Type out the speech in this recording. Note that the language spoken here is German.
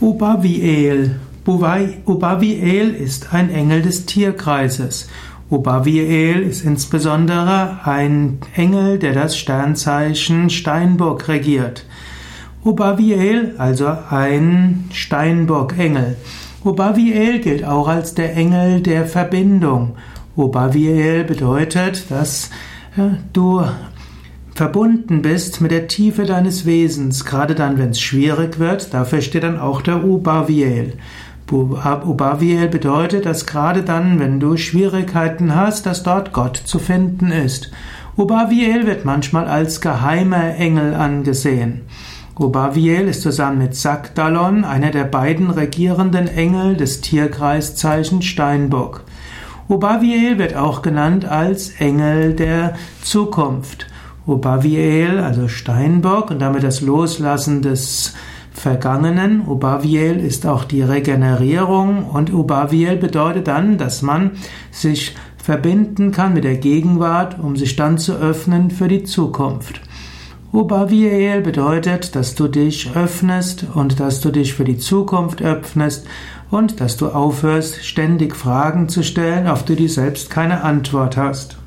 Ubaviel. Ubaviel ist ein Engel des Tierkreises. Ubaviel ist insbesondere ein Engel, der das Sternzeichen Steinbock regiert. Ubaviel, also ein Steinbock-Engel. Ubaviel gilt auch als der Engel der Verbindung. Ubaviel bedeutet, dass du verbunden bist mit der Tiefe deines Wesens, gerade dann, wenn es schwierig wird, dafür steht dann auch der Ubaviel. Ubaviel bedeutet, dass gerade dann, wenn du Schwierigkeiten hast, dass dort Gott zu finden ist. Ubaviel wird manchmal als geheimer Engel angesehen. Ubaviel ist zusammen mit Sagdalon einer der beiden regierenden Engel des Tierkreiszeichen Steinbock. Ubaviel wird auch genannt als Engel der Zukunft. Ubaviel, also Steinbock und damit das Loslassen des Vergangenen. Ubaviel ist auch die Regenerierung und Ubaviel bedeutet dann, dass man sich verbinden kann mit der Gegenwart, um sich dann zu öffnen für die Zukunft. Ubaviel bedeutet, dass du dich öffnest und dass du dich für die Zukunft öffnest und dass du aufhörst, ständig Fragen zu stellen, auf die du selbst keine Antwort hast.